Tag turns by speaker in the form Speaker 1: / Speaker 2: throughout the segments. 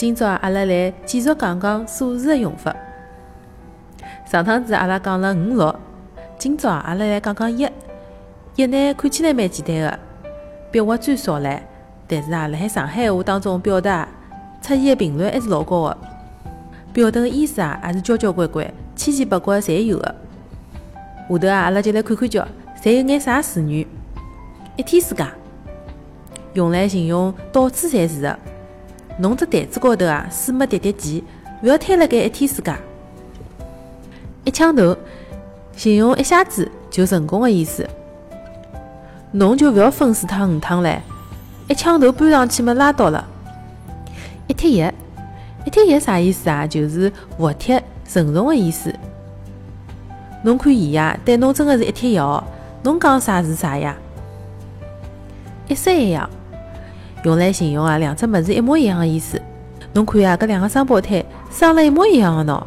Speaker 1: 今朝阿拉来继续讲讲数字的用法。上趟子阿拉讲了五六，今朝阿拉来讲讲一。一呢看起来蛮简单的，笔画最少唻，但是啊，辣海上海话当中表达出现的频率还是老高的，表达的意思啊也是交交关关、千奇百怪侪有的。下头啊，阿拉就来看看叫，侪有眼啥词语？一天世界，用来形容到处侪是的。侬只台子高头啊，水没滴滴溅，勿要摊辣盖一天世界。一枪头，形容一下子就成功的意思。侬就勿要分四趟五趟唻，一枪头搬上去么拉倒了。一贴一，一贴一啥意思啊？就是服帖、成熟的意思。侬看伊呀，对侬真的是一贴一哦。侬讲啥是啥呀？一式一样。用来形容啊，两只物事一模一样的意思。侬看啊，搿两个双胞胎生了一模一样的喏。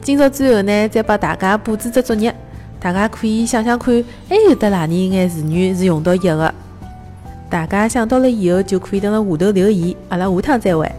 Speaker 1: 今朝最后呢，再帮大家布置只作业，大家可以想想看，还有得哪里眼词语是用到一的？大家想到了以后，就可以等辣下头留言。阿拉下趟再会。